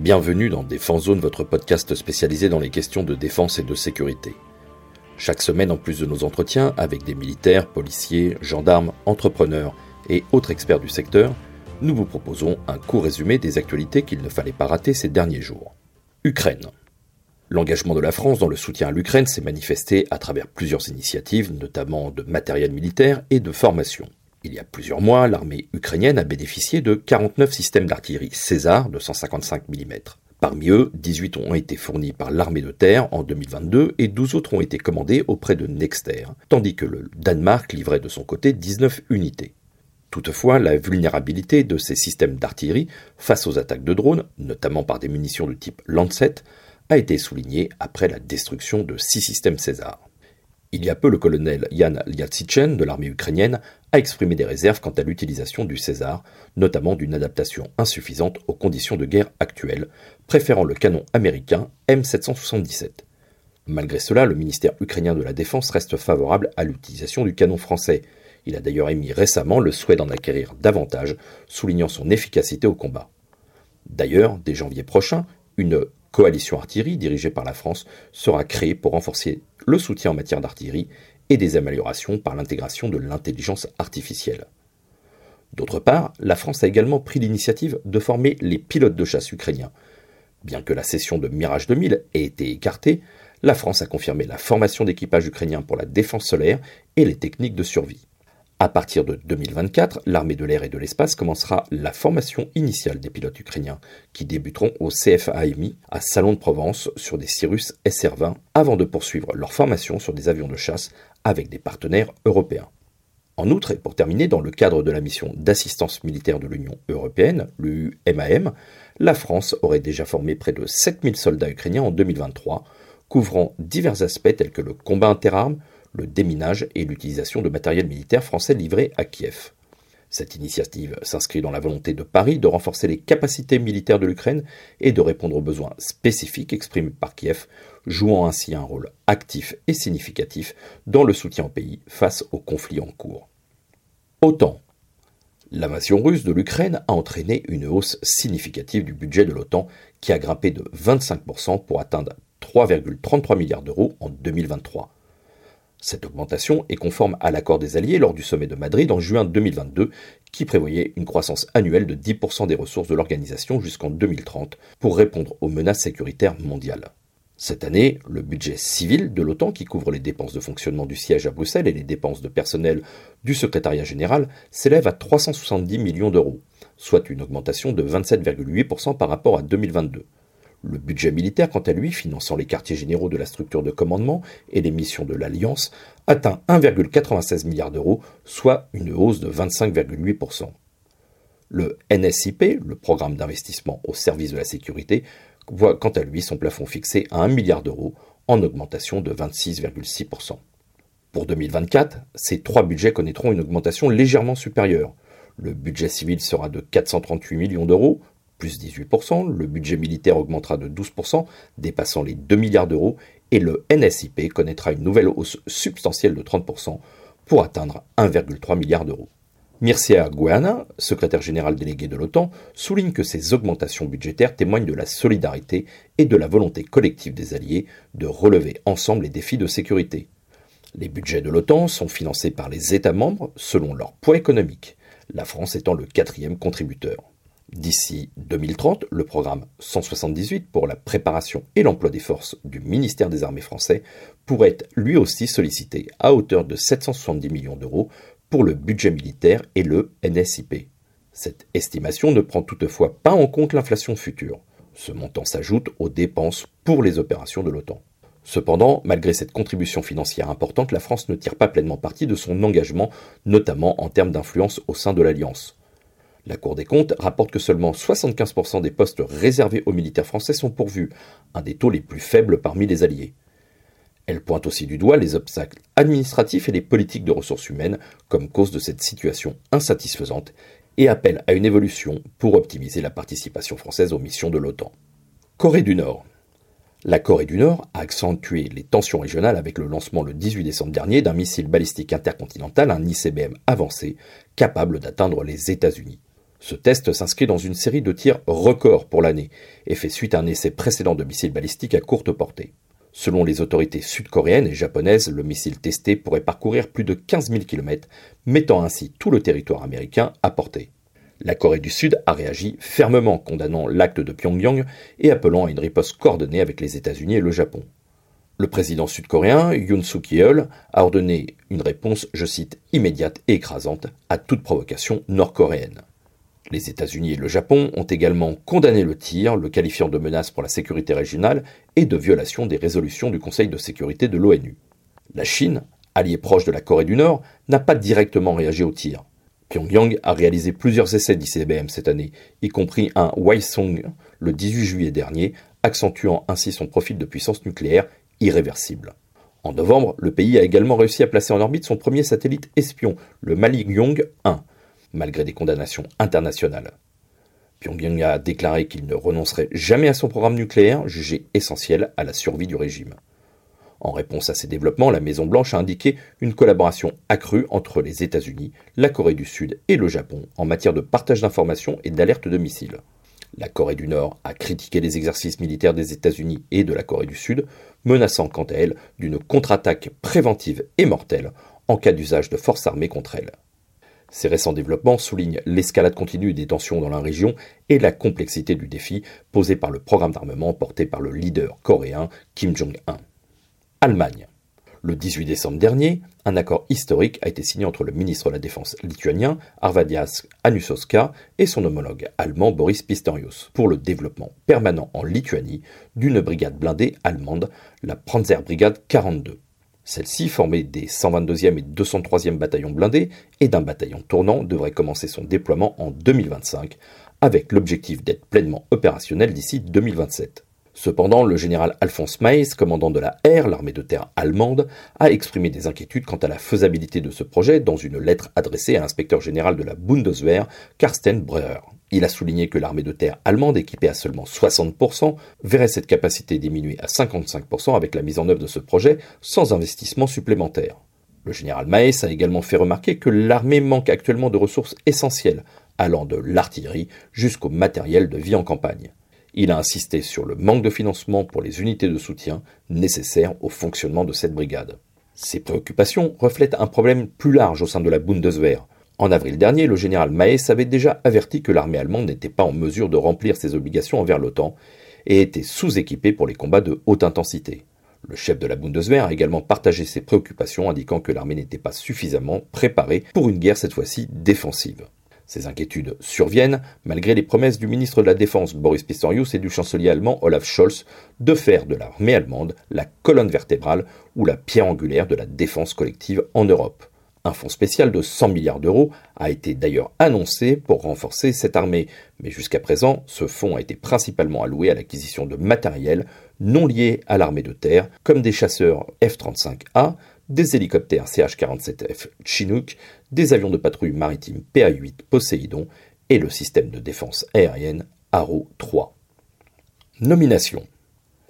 Bienvenue dans Défense Zone, votre podcast spécialisé dans les questions de défense et de sécurité. Chaque semaine, en plus de nos entretiens avec des militaires, policiers, gendarmes, entrepreneurs et autres experts du secteur, nous vous proposons un court résumé des actualités qu'il ne fallait pas rater ces derniers jours. Ukraine. L'engagement de la France dans le soutien à l'Ukraine s'est manifesté à travers plusieurs initiatives, notamment de matériel militaire et de formation. Il y a plusieurs mois, l'armée ukrainienne a bénéficié de 49 systèmes d'artillerie César de 155 mm. Parmi eux, 18 ont été fournis par l'armée de terre en 2022 et 12 autres ont été commandés auprès de Nexter, tandis que le Danemark livrait de son côté 19 unités. Toutefois, la vulnérabilité de ces systèmes d'artillerie face aux attaques de drones, notamment par des munitions de type Lancet, a été soulignée après la destruction de six systèmes César. Il y a peu, le colonel Yan Lyatsychen de l'armée ukrainienne a exprimé des réserves quant à l'utilisation du César, notamment d'une adaptation insuffisante aux conditions de guerre actuelles, préférant le canon américain M777. Malgré cela, le ministère ukrainien de la Défense reste favorable à l'utilisation du canon français. Il a d'ailleurs émis récemment le souhait d'en acquérir davantage, soulignant son efficacité au combat. D'ailleurs, dès janvier prochain, une coalition artillerie dirigée par la France sera créée pour renforcer le soutien en matière d'artillerie et des améliorations par l'intégration de l'intelligence artificielle. D'autre part, la France a également pris l'initiative de former les pilotes de chasse ukrainiens. Bien que la session de Mirage 2000 ait été écartée, la France a confirmé la formation d'équipage ukrainien pour la défense solaire et les techniques de survie. À partir de 2024, l'armée de l'air et de l'espace commencera la formation initiale des pilotes ukrainiens, qui débuteront au CFAMI à Salon de Provence sur des Cirrus SR-20 avant de poursuivre leur formation sur des avions de chasse avec des partenaires européens. En outre, et pour terminer, dans le cadre de la mission d'assistance militaire de l'Union européenne, l'UMAM, la France aurait déjà formé près de 7000 soldats ukrainiens en 2023, couvrant divers aspects tels que le combat interarmes, le déminage et l'utilisation de matériel militaire français livré à Kiev. Cette initiative s'inscrit dans la volonté de Paris de renforcer les capacités militaires de l'Ukraine et de répondre aux besoins spécifiques exprimés par Kiev, jouant ainsi un rôle actif et significatif dans le soutien au pays face aux conflits en cours. OTAN. L'invasion russe de l'Ukraine a entraîné une hausse significative du budget de l'OTAN qui a grimpé de 25% pour atteindre 3,33 milliards d'euros en 2023. Cette augmentation est conforme à l'accord des Alliés lors du sommet de Madrid en juin 2022, qui prévoyait une croissance annuelle de 10% des ressources de l'organisation jusqu'en 2030 pour répondre aux menaces sécuritaires mondiales. Cette année, le budget civil de l'OTAN, qui couvre les dépenses de fonctionnement du siège à Bruxelles et les dépenses de personnel du secrétariat général, s'élève à 370 millions d'euros, soit une augmentation de 27,8% par rapport à 2022. Le budget militaire, quant à lui, finançant les quartiers généraux de la structure de commandement et les missions de l'Alliance, atteint 1,96 milliard d'euros, soit une hausse de 25,8%. Le NSIP, le programme d'investissement au service de la sécurité, voit quant à lui son plafond fixé à 1 milliard d'euros, en augmentation de 26,6%. Pour 2024, ces trois budgets connaîtront une augmentation légèrement supérieure. Le budget civil sera de 438 millions d'euros, plus 18%, le budget militaire augmentera de 12%, dépassant les 2 milliards d'euros, et le NSIP connaîtra une nouvelle hausse substantielle de 30% pour atteindre 1,3 milliard d'euros. Mircea Guana, secrétaire général délégué de l'OTAN, souligne que ces augmentations budgétaires témoignent de la solidarité et de la volonté collective des alliés de relever ensemble les défis de sécurité. Les budgets de l'OTAN sont financés par les États membres selon leur poids économique, la France étant le quatrième contributeur. D'ici 2030, le programme 178 pour la préparation et l'emploi des forces du ministère des Armées français pourrait lui aussi sollicité à hauteur de 770 millions d'euros pour le budget militaire et le NSIP. Cette estimation ne prend toutefois pas en compte l'inflation future. Ce montant s'ajoute aux dépenses pour les opérations de l'OTAN. Cependant, malgré cette contribution financière importante, la France ne tire pas pleinement parti de son engagement, notamment en termes d'influence au sein de l'Alliance. La Cour des comptes rapporte que seulement 75% des postes réservés aux militaires français sont pourvus, un des taux les plus faibles parmi les alliés. Elle pointe aussi du doigt les obstacles administratifs et les politiques de ressources humaines comme cause de cette situation insatisfaisante et appelle à une évolution pour optimiser la participation française aux missions de l'OTAN. Corée du Nord. La Corée du Nord a accentué les tensions régionales avec le lancement le 18 décembre dernier d'un missile balistique intercontinental, un ICBM avancé, capable d'atteindre les États-Unis. Ce test s'inscrit dans une série de tirs records pour l'année et fait suite à un essai précédent de missiles balistiques à courte portée. Selon les autorités sud-coréennes et japonaises, le missile testé pourrait parcourir plus de 15 000 km, mettant ainsi tout le territoire américain à portée. La Corée du Sud a réagi fermement, condamnant l'acte de Pyongyang et appelant à une riposte coordonnée avec les États-Unis et le Japon. Le président sud-coréen Yoon Suk-yeol a ordonné une réponse, je cite, immédiate et écrasante à toute provocation nord-coréenne. Les États-Unis et le Japon ont également condamné le tir, le qualifiant de menace pour la sécurité régionale et de violation des résolutions du Conseil de sécurité de l'ONU. La Chine, alliée proche de la Corée du Nord, n'a pas directement réagi au tir. Pyongyang a réalisé plusieurs essais d'ICBM cette année, y compris un Waisong le 18 juillet dernier, accentuant ainsi son profil de puissance nucléaire irréversible. En novembre, le pays a également réussi à placer en orbite son premier satellite espion, le Maligyong 1, malgré des condamnations internationales. Pyongyang a déclaré qu'il ne renoncerait jamais à son programme nucléaire, jugé essentiel à la survie du régime. En réponse à ces développements, la Maison-Blanche a indiqué une collaboration accrue entre les États-Unis, la Corée du Sud et le Japon en matière de partage d'informations et d'alerte de missiles. La Corée du Nord a critiqué les exercices militaires des États-Unis et de la Corée du Sud, menaçant quant à elle d'une contre-attaque préventive et mortelle en cas d'usage de forces armées contre elle. Ces récents développements soulignent l'escalade continue des tensions dans la région et la complexité du défi posé par le programme d'armement porté par le leader coréen Kim Jong-un. Allemagne. Le 18 décembre dernier, un accord historique a été signé entre le ministre de la Défense lituanien Arvadias Anusoska et son homologue allemand Boris Pistorius pour le développement permanent en Lituanie d'une brigade blindée allemande, la Panzerbrigade 42. Celle-ci, formée des 122e et 203e bataillons blindés et d'un bataillon tournant, devrait commencer son déploiement en 2025, avec l'objectif d'être pleinement opérationnel d'ici 2027. Cependant, le général Alphonse Maes, commandant de la R, l'armée de terre allemande, a exprimé des inquiétudes quant à la faisabilité de ce projet dans une lettre adressée à l'inspecteur général de la Bundeswehr, Karsten Breuer. Il a souligné que l'armée de terre allemande, équipée à seulement 60%, verrait cette capacité diminuer à 55% avec la mise en œuvre de ce projet sans investissement supplémentaire. Le général Maes a également fait remarquer que l'armée manque actuellement de ressources essentielles, allant de l'artillerie jusqu'au matériel de vie en campagne. Il a insisté sur le manque de financement pour les unités de soutien nécessaires au fonctionnement de cette brigade. Ces préoccupations reflètent un problème plus large au sein de la Bundeswehr, en avril dernier, le général Maes avait déjà averti que l'armée allemande n'était pas en mesure de remplir ses obligations envers l'OTAN et était sous-équipée pour les combats de haute intensité. Le chef de la Bundeswehr a également partagé ses préoccupations, indiquant que l'armée n'était pas suffisamment préparée pour une guerre cette fois-ci défensive. Ces inquiétudes surviennent malgré les promesses du ministre de la Défense Boris Pistorius et du chancelier allemand Olaf Scholz de faire de l'armée allemande la colonne vertébrale ou la pierre angulaire de la défense collective en Europe. Un fonds spécial de 100 milliards d'euros a été d'ailleurs annoncé pour renforcer cette armée, mais jusqu'à présent, ce fonds a été principalement alloué à l'acquisition de matériel non lié à l'armée de terre, comme des chasseurs F-35A, des hélicoptères CH-47F Chinook, des avions de patrouille maritime PA-8 Poséidon et le système de défense aérienne Arrow 3. Nomination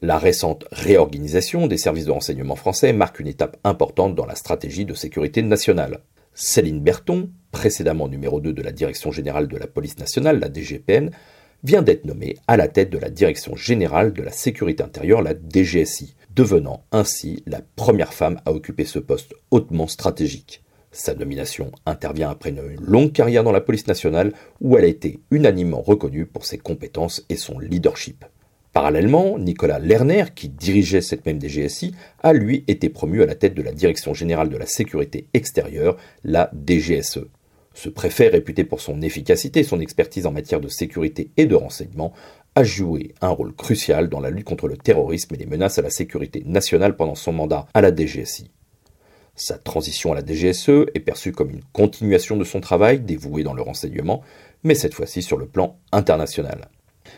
la récente réorganisation des services de renseignement français marque une étape importante dans la stratégie de sécurité nationale. Céline Berton, précédemment numéro 2 de la Direction générale de la police nationale, la DGPN, vient d'être nommée à la tête de la Direction générale de la sécurité intérieure, la DGSI, devenant ainsi la première femme à occuper ce poste hautement stratégique. Sa nomination intervient après une longue carrière dans la police nationale où elle a été unanimement reconnue pour ses compétences et son leadership. Parallèlement, Nicolas Lerner, qui dirigeait cette même DGSI, a lui été promu à la tête de la Direction générale de la sécurité extérieure, la DGSE. Ce préfet, réputé pour son efficacité et son expertise en matière de sécurité et de renseignement, a joué un rôle crucial dans la lutte contre le terrorisme et les menaces à la sécurité nationale pendant son mandat à la DGSI. Sa transition à la DGSE est perçue comme une continuation de son travail dévoué dans le renseignement, mais cette fois-ci sur le plan international.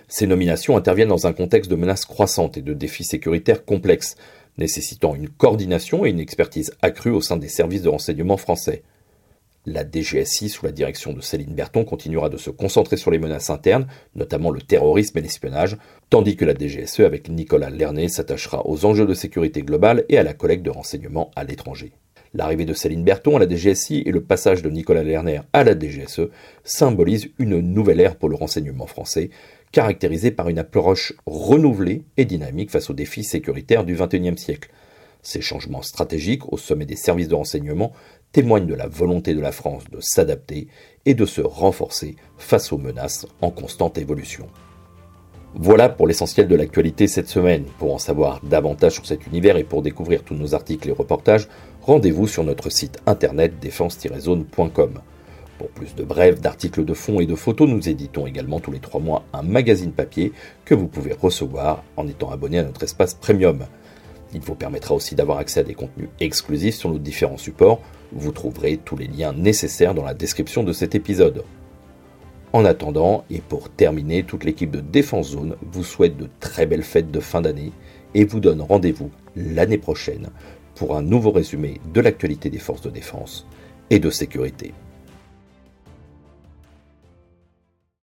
Ces nominations interviennent dans un contexte de menaces croissantes et de défis sécuritaires complexes, nécessitant une coordination et une expertise accrue au sein des services de renseignement français. La DGSI, sous la direction de Céline Berton, continuera de se concentrer sur les menaces internes, notamment le terrorisme et l'espionnage, tandis que la DGSE, avec Nicolas Lernet, s'attachera aux enjeux de sécurité globale et à la collecte de renseignements à l'étranger. L'arrivée de Céline Berton à la DGSI et le passage de Nicolas Lerner à la DGSE symbolisent une nouvelle ère pour le renseignement français, caractérisée par une approche renouvelée et dynamique face aux défis sécuritaires du XXIe siècle. Ces changements stratégiques au sommet des services de renseignement témoignent de la volonté de la France de s'adapter et de se renforcer face aux menaces en constante évolution. Voilà pour l'essentiel de l'actualité cette semaine. Pour en savoir davantage sur cet univers et pour découvrir tous nos articles et reportages, rendez-vous sur notre site internet défense-zone.com. Pour plus de brèves, d'articles de fond et de photos, nous éditons également tous les trois mois un magazine papier que vous pouvez recevoir en étant abonné à notre espace premium. Il vous permettra aussi d'avoir accès à des contenus exclusifs sur nos différents supports. Vous trouverez tous les liens nécessaires dans la description de cet épisode. En attendant, et pour terminer, toute l'équipe de Défense Zone vous souhaite de très belles fêtes de fin d'année et vous donne rendez-vous l'année prochaine pour un nouveau résumé de l'actualité des forces de défense et de sécurité.